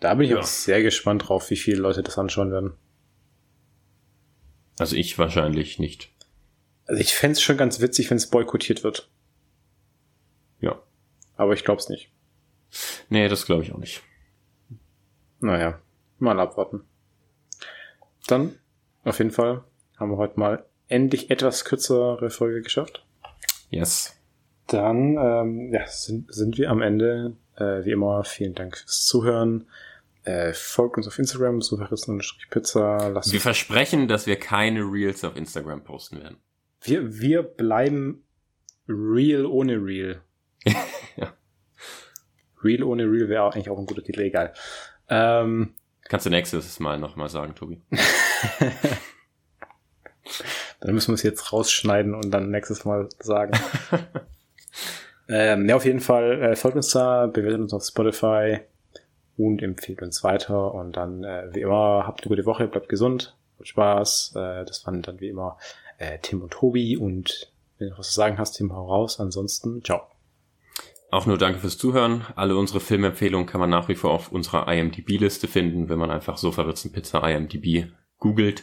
Da bin ich ja. auch sehr gespannt drauf, wie viele Leute das anschauen werden. Also ich wahrscheinlich nicht. Also ich fände es schon ganz witzig, wenn es boykottiert wird. Ja. Aber ich glaube es nicht. Nee, das glaube ich auch nicht. Naja, mal abwarten. Dann, auf jeden Fall, haben wir heute mal endlich etwas kürzere Folge geschafft. Yes. Dann ähm, ja, sind, sind wir am Ende. Äh, wie immer, vielen Dank fürs Zuhören. Äh, folgt uns auf Instagram, sucherissen-pizza. Wir versprechen, dass wir keine Reels auf Instagram posten werden. Wir, wir bleiben real ohne real. (laughs) ja. Real ohne Real wäre eigentlich auch ein guter Titel, egal. Ähm, Kannst du nächstes Mal nochmal sagen, Tobi. (laughs) dann müssen wir es jetzt rausschneiden und dann nächstes Mal sagen. (laughs) ähm, ja, auf jeden Fall äh, folgt uns da, bewertet uns auf Spotify und empfiehlt uns weiter. Und dann, äh, wie immer, habt eine gute Woche, bleibt gesund, habt Spaß. Äh, das waren dann wie immer äh, Tim und Tobi. Und wenn du noch was zu sagen hast, Tim, hau raus. Ansonsten, ciao. Auch nur danke fürs Zuhören. Alle unsere Filmempfehlungen kann man nach wie vor auf unserer IMDb-Liste finden, wenn man einfach Sofa Pizza IMDb googelt.